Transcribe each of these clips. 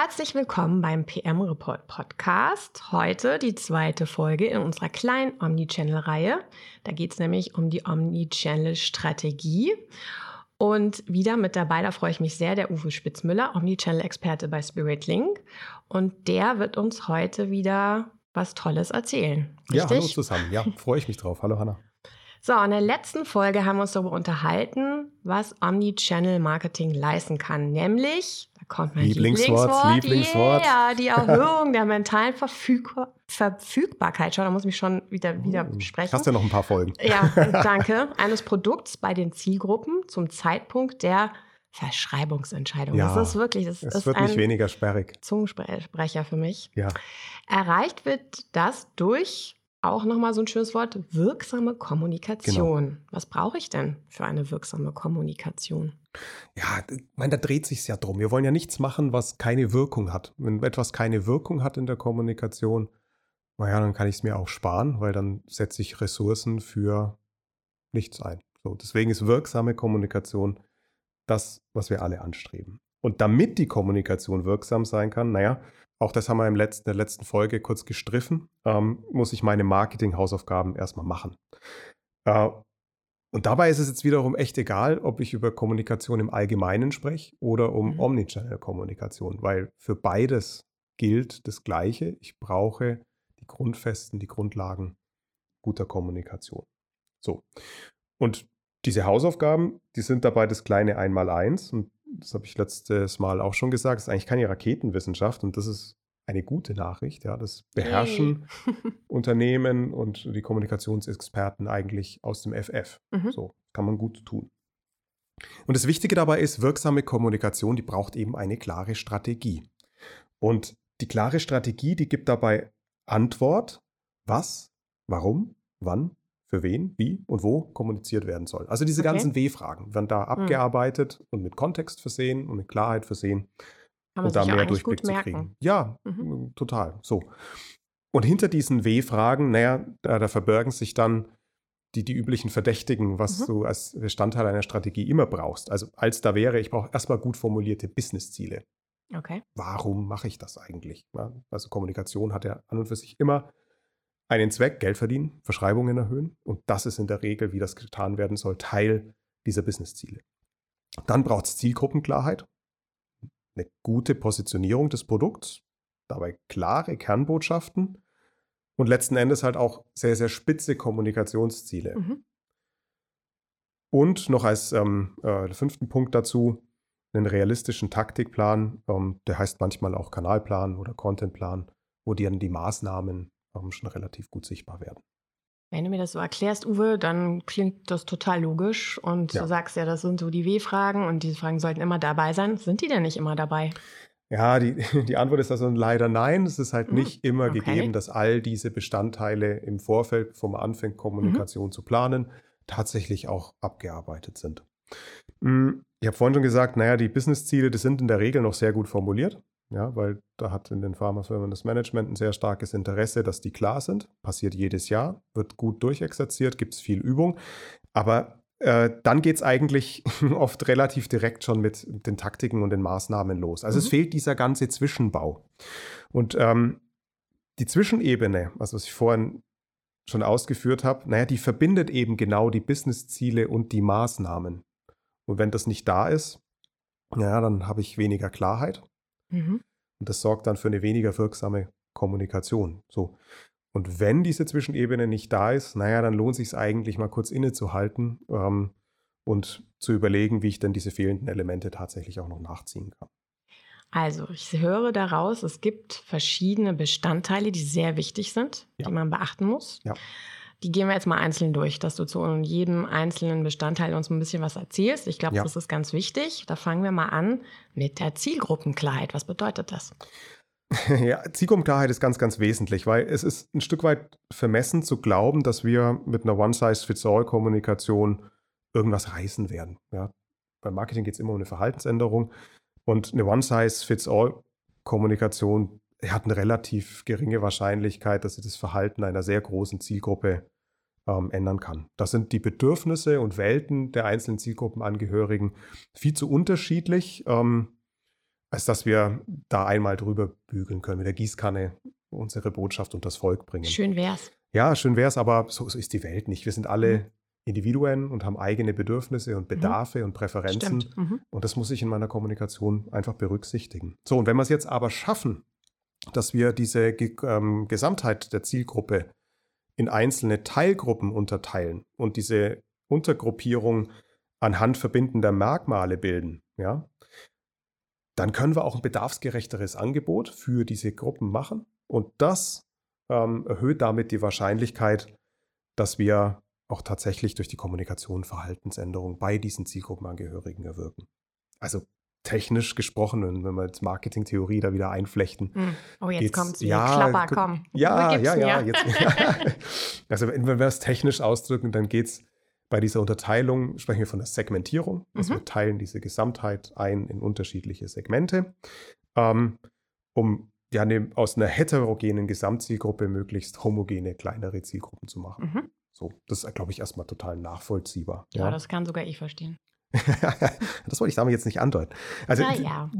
Herzlich willkommen beim PM Report Podcast. Heute die zweite Folge in unserer kleinen Omnichannel-Reihe. Da geht es nämlich um die Omnichannel-Strategie. Und wieder mit dabei, da freue ich mich sehr, der Uwe Spitzmüller, Omnichannel-Experte bei SpiritLink. Und der wird uns heute wieder was Tolles erzählen. Richtig? Ja, hallo zusammen. Ja, freue ich mich drauf. Hallo Hanna. So, in der letzten Folge haben wir uns darüber unterhalten, was Omnichannel Marketing leisten kann. Nämlich, kommt mein Lieblingswort, Lieblingswort. Yeah, die Erhöhung der mentalen Verfüg Verfügbarkeit. Schau, da muss ich mich schon wieder, wieder oh, sprechen. Hast ja noch ein paar Folgen. Ja, danke. Eines Produkts bei den Zielgruppen zum Zeitpunkt der Verschreibungsentscheidung. Ja, das ist wirklich, das es ist wird ein nicht weniger sperrig. Zungensprecher für mich. Ja. Erreicht wird das durch auch nochmal so ein schönes Wort, wirksame Kommunikation. Genau. Was brauche ich denn für eine wirksame Kommunikation? Ja, ich meine, da dreht sich ja drum. Wir wollen ja nichts machen, was keine Wirkung hat. Wenn etwas keine Wirkung hat in der Kommunikation, naja, dann kann ich es mir auch sparen, weil dann setze ich Ressourcen für nichts ein. So, deswegen ist wirksame Kommunikation das, was wir alle anstreben. Und damit die Kommunikation wirksam sein kann, naja, auch das haben wir im letzten, in der letzten Folge kurz gestriffen, ähm, muss ich meine Marketing-Hausaufgaben erstmal machen. Äh, und dabei ist es jetzt wiederum echt egal, ob ich über Kommunikation im Allgemeinen spreche oder um mhm. Omnichannel-Kommunikation, weil für beides gilt das Gleiche. Ich brauche die Grundfesten, die Grundlagen guter Kommunikation. So. Und diese Hausaufgaben, die sind dabei das kleine Einmaleins. Und das habe ich letztes Mal auch schon gesagt, ist eigentlich keine Raketenwissenschaft und das ist eine gute Nachricht. Ja, das beherrschen hey. Unternehmen und die Kommunikationsexperten eigentlich aus dem FF. Mhm. So kann man gut tun. Und das Wichtige dabei ist, wirksame Kommunikation, die braucht eben eine klare Strategie. Und die klare Strategie, die gibt dabei Antwort, was, warum, wann für wen, wie und wo kommuniziert werden soll. Also diese okay. ganzen W-Fragen werden da hm. abgearbeitet und mit Kontext versehen und mit Klarheit versehen. Kann man um da mehr Durchblick zu kriegen. Ja, mhm. total. So. Und hinter diesen W-Fragen, naja, da, da, verbergen sich dann die, die üblichen Verdächtigen, was mhm. du als Bestandteil einer Strategie immer brauchst. Also als da wäre, ich brauche erstmal gut formulierte Business-Ziele. Okay. Warum mache ich das eigentlich? Also Kommunikation hat ja an und für sich immer einen Zweck, Geld verdienen, Verschreibungen erhöhen. Und das ist in der Regel, wie das getan werden soll, Teil dieser Businessziele. Dann braucht es Zielgruppenklarheit, eine gute Positionierung des Produkts, dabei klare Kernbotschaften und letzten Endes halt auch sehr, sehr spitze Kommunikationsziele. Mhm. Und noch als ähm, äh, fünften Punkt dazu einen realistischen Taktikplan, ähm, der heißt manchmal auch Kanalplan oder Contentplan, wo die dann die Maßnahmen schon relativ gut sichtbar werden. Wenn du mir das so erklärst, Uwe, dann klingt das total logisch. Und ja. du sagst ja, das sind so die W-Fragen und diese Fragen sollten immer dabei sein. Sind die denn nicht immer dabei? Ja, die, die Antwort ist also leider nein. Es ist halt hm, nicht immer okay. gegeben, dass all diese Bestandteile im Vorfeld, bevor man anfängt, Kommunikation mhm. zu planen, tatsächlich auch abgearbeitet sind. Hm, ich habe vorhin schon gesagt, naja, die Business-Ziele, die sind in der Regel noch sehr gut formuliert. Ja, weil da hat in den Pharmafirmen das Management ein sehr starkes Interesse, dass die klar sind. Passiert jedes Jahr, wird gut durchexerziert, gibt es viel Übung. Aber äh, dann geht es eigentlich oft relativ direkt schon mit den Taktiken und den Maßnahmen los. Also mhm. es fehlt dieser ganze Zwischenbau. Und ähm, die Zwischenebene, also was ich vorhin schon ausgeführt habe, naja, die verbindet eben genau die Businessziele und die Maßnahmen. Und wenn das nicht da ist, ja, dann habe ich weniger Klarheit Mhm. Und das sorgt dann für eine weniger wirksame Kommunikation. So. Und wenn diese Zwischenebene nicht da ist, naja, dann lohnt sich es eigentlich mal kurz innezuhalten ähm, und zu überlegen, wie ich denn diese fehlenden Elemente tatsächlich auch noch nachziehen kann. Also, ich höre daraus, es gibt verschiedene Bestandteile, die sehr wichtig sind, ja. die man beachten muss. Ja. Die gehen wir jetzt mal einzeln durch, dass du zu jedem einzelnen Bestandteil uns ein bisschen was erzählst. Ich glaube, ja. das ist ganz wichtig. Da fangen wir mal an mit der Zielgruppenklarheit. Was bedeutet das? Ja, Zielgruppenklarheit ist ganz, ganz wesentlich, weil es ist ein Stück weit vermessen zu glauben, dass wir mit einer One-Size-Fits-All-Kommunikation irgendwas reißen werden. Ja, beim Marketing geht es immer um eine Verhaltensänderung und eine One-Size-Fits-All-Kommunikation hat eine relativ geringe Wahrscheinlichkeit, dass sie das Verhalten einer sehr großen Zielgruppe ähm, ändern kann. Das sind die Bedürfnisse und Welten der einzelnen Zielgruppenangehörigen viel zu unterschiedlich. Ähm, als dass wir da einmal drüber bügeln können, mit der Gießkanne unsere Botschaft und das Volk bringen. Schön wär's. Ja, schön wär's, aber so, so ist die Welt nicht. Wir sind alle mhm. Individuen und haben eigene Bedürfnisse und mhm. Bedarfe mhm. und Präferenzen. Mhm. Und das muss ich in meiner Kommunikation einfach berücksichtigen. So, und wenn wir es jetzt aber schaffen, dass wir diese ähm, Gesamtheit der Zielgruppe in einzelne Teilgruppen unterteilen und diese Untergruppierung anhand verbindender Merkmale bilden, ja, dann können wir auch ein bedarfsgerechteres Angebot für diese Gruppen machen. Und das ähm, erhöht damit die Wahrscheinlichkeit, dass wir auch tatsächlich durch die Kommunikation Verhaltensänderungen bei diesen Zielgruppenangehörigen erwirken. Also technisch gesprochen, wenn wir jetzt Marketingtheorie da wieder einflechten. Hm. Oh, jetzt kommt ja, Klapper, komm. Ja, ja, ja, jetzt, ja. Also wenn wir es technisch ausdrücken, dann geht es bei dieser Unterteilung sprechen wir von der Segmentierung. Also mhm. wir teilen diese Gesamtheit ein in unterschiedliche Segmente, ähm, um ja, ne, aus einer heterogenen Gesamtzielgruppe möglichst homogene, kleinere Zielgruppen zu machen. Mhm. So, das ist, glaube ich, erstmal total nachvollziehbar. Ja, ja, das kann sogar ich verstehen. Das wollte ich damit jetzt nicht andeuten. Also, ja.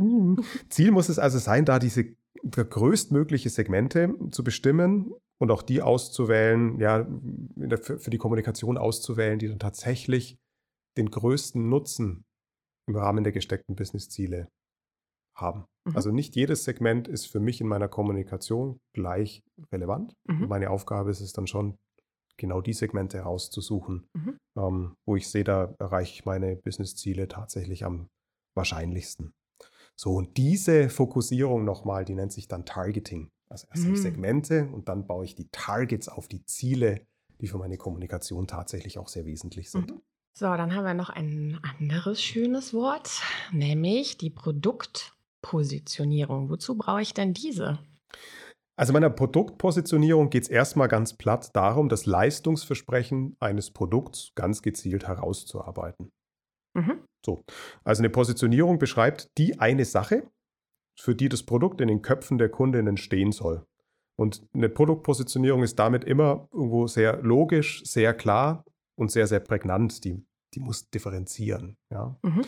Ziel muss es also sein, da diese größtmögliche Segmente zu bestimmen und auch die auszuwählen, ja, für die Kommunikation auszuwählen, die dann tatsächlich den größten Nutzen im Rahmen der gesteckten Business-Ziele haben. Mhm. Also nicht jedes Segment ist für mich in meiner Kommunikation gleich relevant. Mhm. Meine Aufgabe ist es dann schon, genau die Segmente herauszusuchen, mhm. ähm, wo ich sehe, da erreiche ich meine Business-Ziele tatsächlich am wahrscheinlichsten. So, und diese Fokussierung nochmal, die nennt sich dann Targeting. Also erst mhm. Segmente und dann baue ich die Targets auf die Ziele, die für meine Kommunikation tatsächlich auch sehr wesentlich sind. Mhm. So, dann haben wir noch ein anderes schönes Wort, nämlich die Produktpositionierung. Wozu brauche ich denn diese? Also meiner Produktpositionierung geht es erstmal ganz platt darum, das Leistungsversprechen eines Produkts ganz gezielt herauszuarbeiten. Mhm. So, also eine Positionierung beschreibt die eine Sache, für die das Produkt in den Köpfen der Kundinnen stehen soll. Und eine Produktpositionierung ist damit immer irgendwo sehr logisch, sehr klar und sehr, sehr prägnant. Die, die muss differenzieren. Ja? Mhm.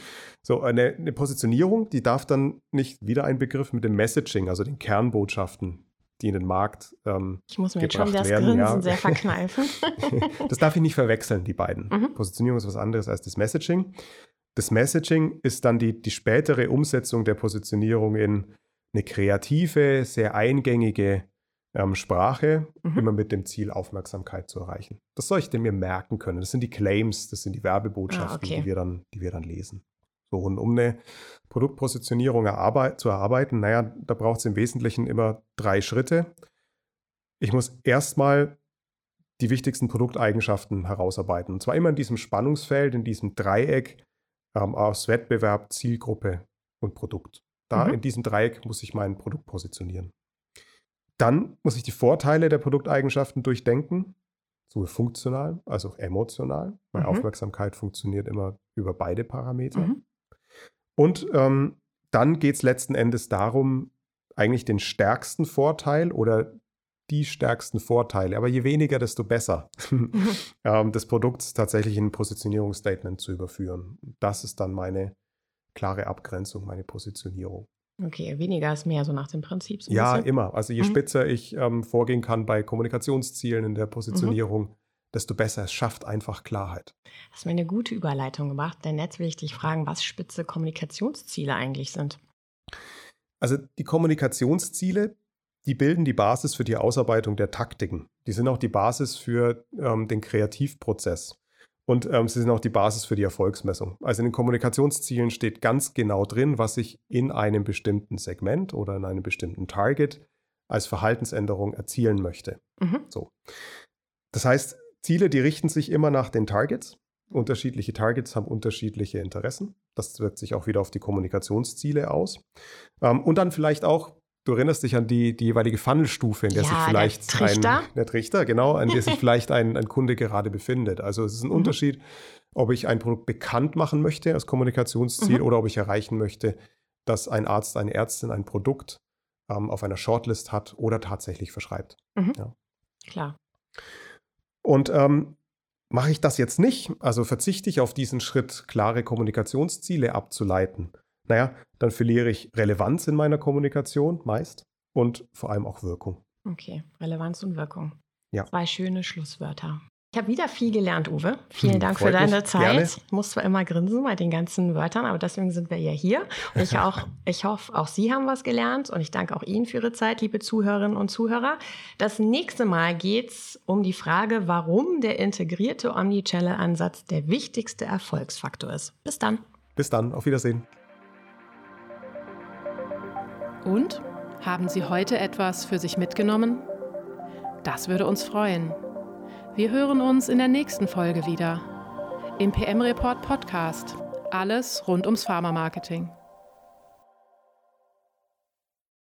So, eine, eine Positionierung, die darf dann nicht wieder ein Begriff mit dem Messaging, also den Kernbotschaften, die in den Markt ähm, Ich muss mir jetzt schon das werden, Grinsen ja. sehr verkneifen. das darf ich nicht verwechseln, die beiden. Mhm. Positionierung ist was anderes als das Messaging. Das Messaging ist dann die, die spätere Umsetzung der Positionierung in eine kreative, sehr eingängige ähm, Sprache, mhm. immer mit dem Ziel, Aufmerksamkeit zu erreichen. Das soll ich denn mir merken können. Das sind die Claims, das sind die Werbebotschaften, ah, okay. die, wir dann, die wir dann lesen. So, und um eine Produktpositionierung zu erarbeiten, naja, da braucht es im Wesentlichen immer drei Schritte. Ich muss erstmal die wichtigsten Produkteigenschaften herausarbeiten. Und zwar immer in diesem Spannungsfeld, in diesem Dreieck ähm, aus Wettbewerb, Zielgruppe und Produkt. Da mhm. in diesem Dreieck muss ich mein Produkt positionieren. Dann muss ich die Vorteile der Produkteigenschaften durchdenken, sowohl funktional als auch emotional. Meine mhm. Aufmerksamkeit funktioniert immer über beide Parameter. Mhm. Und ähm, dann geht es letzten Endes darum, eigentlich den stärksten Vorteil oder die stärksten Vorteile, aber je weniger, desto besser, ähm, des Produkts tatsächlich in ein Positionierungsstatement zu überführen. Das ist dann meine klare Abgrenzung, meine Positionierung. Okay, weniger ist mehr, so nach dem Prinzip. So ja, immer. Also je mhm. spitzer ich ähm, vorgehen kann bei Kommunikationszielen in der mhm. Positionierung, mhm. Desto besser. Es schafft einfach Klarheit. Hast mir eine gute Überleitung gemacht, denn jetzt will ich dich fragen, was spitze Kommunikationsziele eigentlich sind. Also die Kommunikationsziele die bilden die Basis für die Ausarbeitung der Taktiken. Die sind auch die Basis für ähm, den Kreativprozess. Und ähm, sie sind auch die Basis für die Erfolgsmessung. Also in den Kommunikationszielen steht ganz genau drin, was ich in einem bestimmten Segment oder in einem bestimmten Target als Verhaltensänderung erzielen möchte. Mhm. So. Das heißt, Ziele, die richten sich immer nach den Targets. Unterschiedliche Targets haben unterschiedliche Interessen. Das wirkt sich auch wieder auf die Kommunikationsziele aus. Ähm, und dann vielleicht auch du erinnerst dich an die, die jeweilige Funnelstufe, in der Ja, sich der vielleicht Trichter. ein der Trichter, genau, an der sich vielleicht ein, ein Kunde gerade befindet. Also es ist ein Mhm. Unterschied, ob ich ein Produkt bekannt machen möchte als Kommunikationsziel Mhm. oder ob ich erreichen möchte, dass ein Arzt, eine Ärztin ein Produkt ähm, auf einer Shortlist hat oder tatsächlich verschreibt. Klar. Und ähm, mache ich das jetzt nicht, also verzichte ich auf diesen Schritt, klare Kommunikationsziele abzuleiten, naja, dann verliere ich Relevanz in meiner Kommunikation meist und vor allem auch Wirkung. Okay, Relevanz und Wirkung. Ja. Zwei schöne Schlusswörter. Ich habe wieder viel gelernt, Uwe. Vielen Hm, Dank für freut mich. deine Zeit. Gerne. Ich muss zwar immer grinsen bei den ganzen Wörtern, aber deswegen sind wir ja hier. Und ich, auch, ich hoffe, auch Sie haben was gelernt und ich danke auch Ihnen für Ihre Zeit, liebe Zuhörerinnen und Zuhörer. Das nächste Mal geht es um die Frage, warum der integrierte Omnichannel-Ansatz der wichtigste Erfolgsfaktor ist. Bis dann. Bis dann, auf Wiedersehen. Und? Haben Sie heute etwas für sich mitgenommen? Das würde uns freuen. Wir hören uns in der nächsten Folge wieder. Im PM Report Podcast. Alles rund ums Pharma-Marketing.